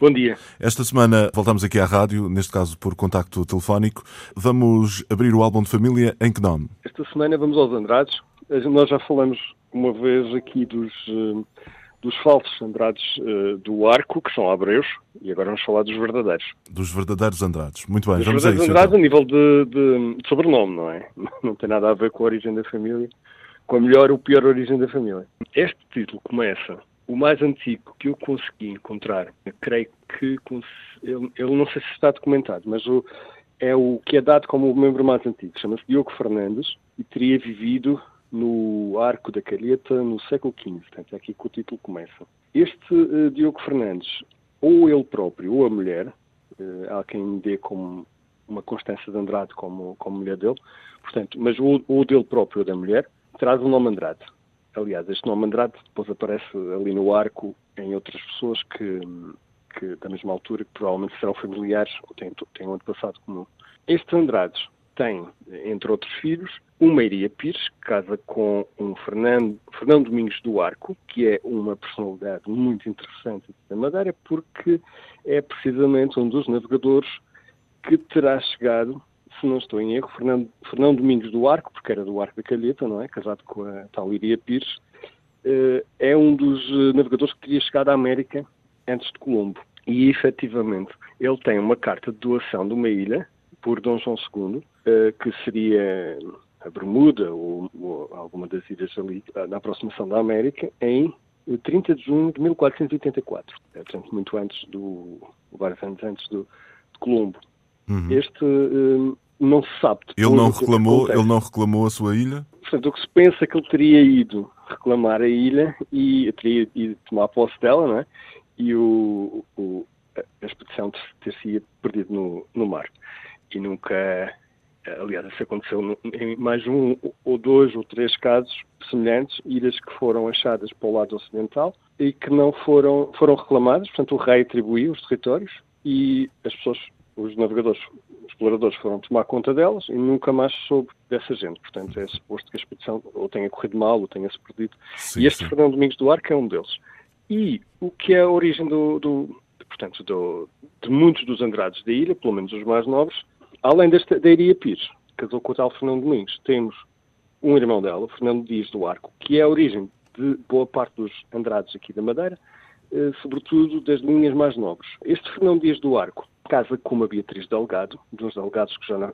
Bom dia. Esta semana voltamos aqui à rádio, neste caso por contacto telefónico. Vamos abrir o álbum de família em que nome? Esta semana vamos aos Andrades. Nós já falamos uma vez aqui dos, eh, dos falsos Andrades eh, do Arco, que são Abreus, e agora vamos falar dos verdadeiros. Dos verdadeiros Andrades. Muito bem, Dos vamos a verdadeiros isso. Andrades então. a nível de, de- de sobrenome, não é? Não tem nada a ver com a origem da família, com a melhor ou pior origem da família. Este título começa, o mais antigo que eu consegui encontrar, creio que, ele, ele não sei se está documentado, mas o, é o que é dado como o membro mais antigo. Chama-se Diogo Fernandes e teria vivido no Arco da Calheta no século XV. Portanto, é aqui que o título começa. Este eh, Diogo Fernandes, ou ele próprio ou a mulher, eh, há quem dê como uma Constância de Andrade como, como mulher dele, portanto, mas o, o dele próprio ou da mulher, traz o nome Andrade. Aliás, este nome Andrade depois aparece ali no arco em outras pessoas que, que da mesma altura, que provavelmente serão familiares ou têm, têm um antepassado comum. Este Andrade tem, entre outros filhos, uma Iria Pires, que casa com um Fernando, Fernando Domingos do Arco, que é uma personalidade muito interessante da Madeira, porque é precisamente um dos navegadores que terá chegado, se não estou em erro, Fernando, Fernando Domingos do Arco, porque era do Arco da Calheta, não é? Casado com a tal Iria Pires, eh, é um dos eh, navegadores que teria chegado à América antes de Colombo. E, efetivamente, ele tem uma carta de doação de uma ilha, por Dom João II, eh, que seria a Bermuda ou, ou alguma das ilhas ali na aproximação da América, em eh, 30 de junho de 1484. É, portanto, muito antes do. vários anos antes do, de Colombo. Uhum. Este não se sabe. Ele não é reclamou, ele não reclamou a sua ilha? Portanto, o que se pensa é que ele teria ido reclamar a ilha e teria ido tomar posse dela, não é? E o, o- a expedição ter- ter-se perdido no, no mar. E nunca, aliás, isso aconteceu em mais um ou dois ou três casos semelhantes, ilhas que foram achadas para o lado ocidental e que não foram, foram reclamadas, portanto o rei atribuiu os territórios e as pessoas, os navegadores, exploradores foram tomar conta delas e nunca mais soube dessa gente. Portanto, é suposto que a expedição ou tenha corrido mal ou tenha-se perdido. Sim, e este sim. Fernando Domingos do Arco é um deles. E o que é a origem do, do- portanto, do- de muitos dos Andrades da ilha, pelo menos os mais novos, além desta, da Iria Pires, casou com o tal Fernando Domingos, temos um irmão dela, o Fernando Dias do Arco, que é a origem de boa parte dos Andrades aqui da Madeira, eh, sobretudo das linhas mais nobres. Este Fernão Dias do Arco casa com uma Beatriz Delgado, dos delegados que já, na-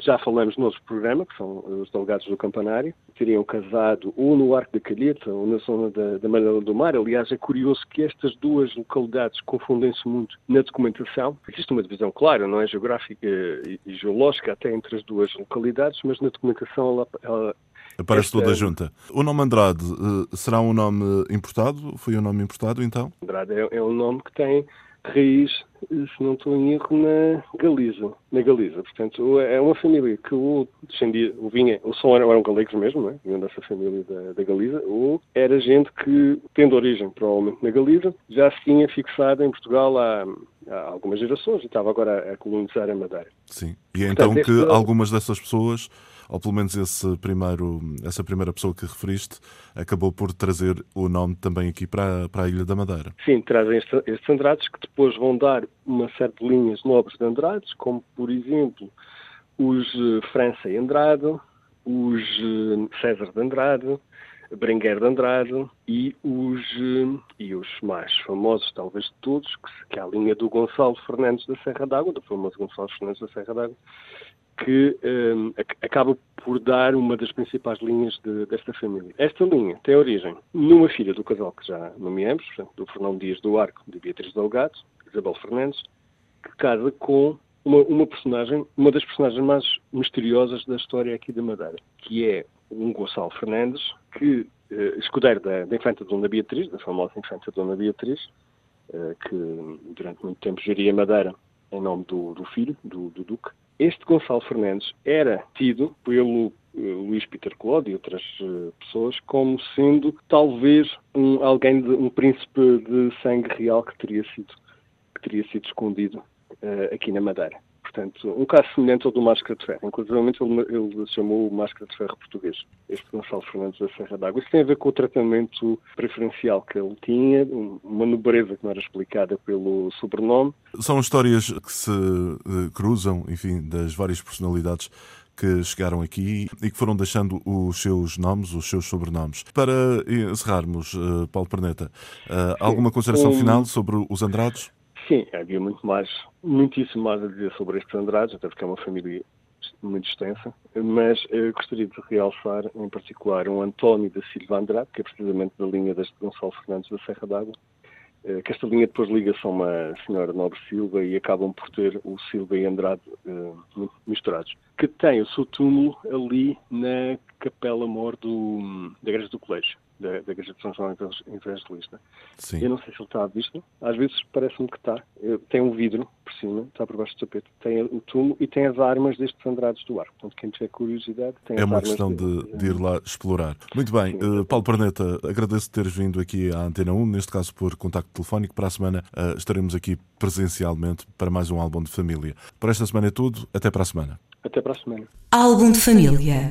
já falamos no outro programa, que são os delegados do Campanário, teriam casado ou no Arco da Calheta ou na zona da, da Malhada do Mar. Aliás, é curioso que estas duas localidades confundem-se muito na documentação. Existe uma divisão clara, não é? Geográfica e, e geológica até entre as duas localidades, mas na documentação ela, ela Aparece Esta- toda junta. O nome Andrade eh, será um nome importado? Foi um nome importado, então? Andrade é, é um nome que tem raiz, se não estou em erro, na Galiza. Na Galiza. Portanto, é uma família que ou descendia, ou vinha, ou só eram, eram galegos mesmo, não é? Vinham dessa família da, da Galiza, ou era gente que, tendo origem provavelmente na Galiza, já se tinha fixado em Portugal há, há algumas gerações e estava agora a colonizar a Madeira. Sim. E é então Portanto, que este- algumas dessas pessoas, ou pelo menos esse primeiro, essa primeira pessoa que referiste, acabou por trazer o nome também aqui para, para a Ilha da Madeira. Sim, trazem este- estes Andrades que depois vão dar uma série de linhas nobres de Andrades, como por exemplo os eh, França e Andrade, os eh, César de Andrade, Berenguer de Andrade e os, eh, e os mais famosos, talvez de todos, que, que é a linha do Gonçalo Fernandes da Serra d'Água, do famoso Gonçalo Fernandes da Serra d'Água, que ac- acaba por dar uma das principais linhas de- desta família. Esta linha tem origem numa filha do casal que já nomeamos, portanto, do Fernão Dias do Arco, de Beatriz Delgado, Isabel Fernandes, que casa com uma, uma personagem, uma das personagens mais misteriosas da história aqui da Madeira, que é um Gonçalo Fernandes, que, eh, escudeiro da, da Infanta Dona Beatriz, da famosa Infanta Dona Beatriz, eh, que durante muito tempo geria Madeira em nome do, do filho, do, do, Duque. Este Gonçalo Fernandes era tido pelo uh, Luís Peter Claude e outras uh, pessoas como sendo talvez um, alguém, de, um príncipe de sangue real que teria sido, que teria sido escondido uh, aqui na Madeira. Portanto, um caso semelhante ao do Máscara de Ferro. Inclusive, ele, ele chamou o Máscara de Ferro português, este Gonçalo Fernandes da Serra d'Água. Isso tem a ver com o tratamento preferencial que ele tinha, uma nobreza que não era explicada pelo sobrenome. São histórias que se uh, cruzam, enfim, das várias personalidades que chegaram aqui e que foram deixando os seus nomes, os seus sobrenomes. Para encerrarmos, uh, Paulo Perneta, alguma consideração um... final sobre os Andrados? Sim, havia muito mais, muitíssimo mais a dizer sobre estes Andrades, até porque é uma família muito extensa, mas gostaria de realçar em particular um António da Silva Andrade, que é precisamente da linha deste Gonçalo Fernandes da Serra d'Água, eh, que esta linha depois liga-se a uma senhora Nobre Silva e acabam por ter o Silva e Andrade uh, misturados, que tem o seu túmulo ali na Capela Mor da Igreja do Colégio da, da Igreja de São João Evangelista. Sim. Eu não sei se ele está à vista, às vezes parece-me que está. Tem um vidro por cima, está por baixo do tapete, tem o túmulo e tem as armas destes Andrades do Arco. Portanto, quem tiver curiosidade tem É uma questão de, de, ir lá explorar. Muito bem, uh, Paulo Perneta, agradeço teres vindo aqui à Antena 1, neste caso por contacto telefónico. Para a semana uh, estaremos aqui presencialmente para mais um álbum de família. Por esta semana é tudo, até para a semana. Até para a semana. Álbum de família.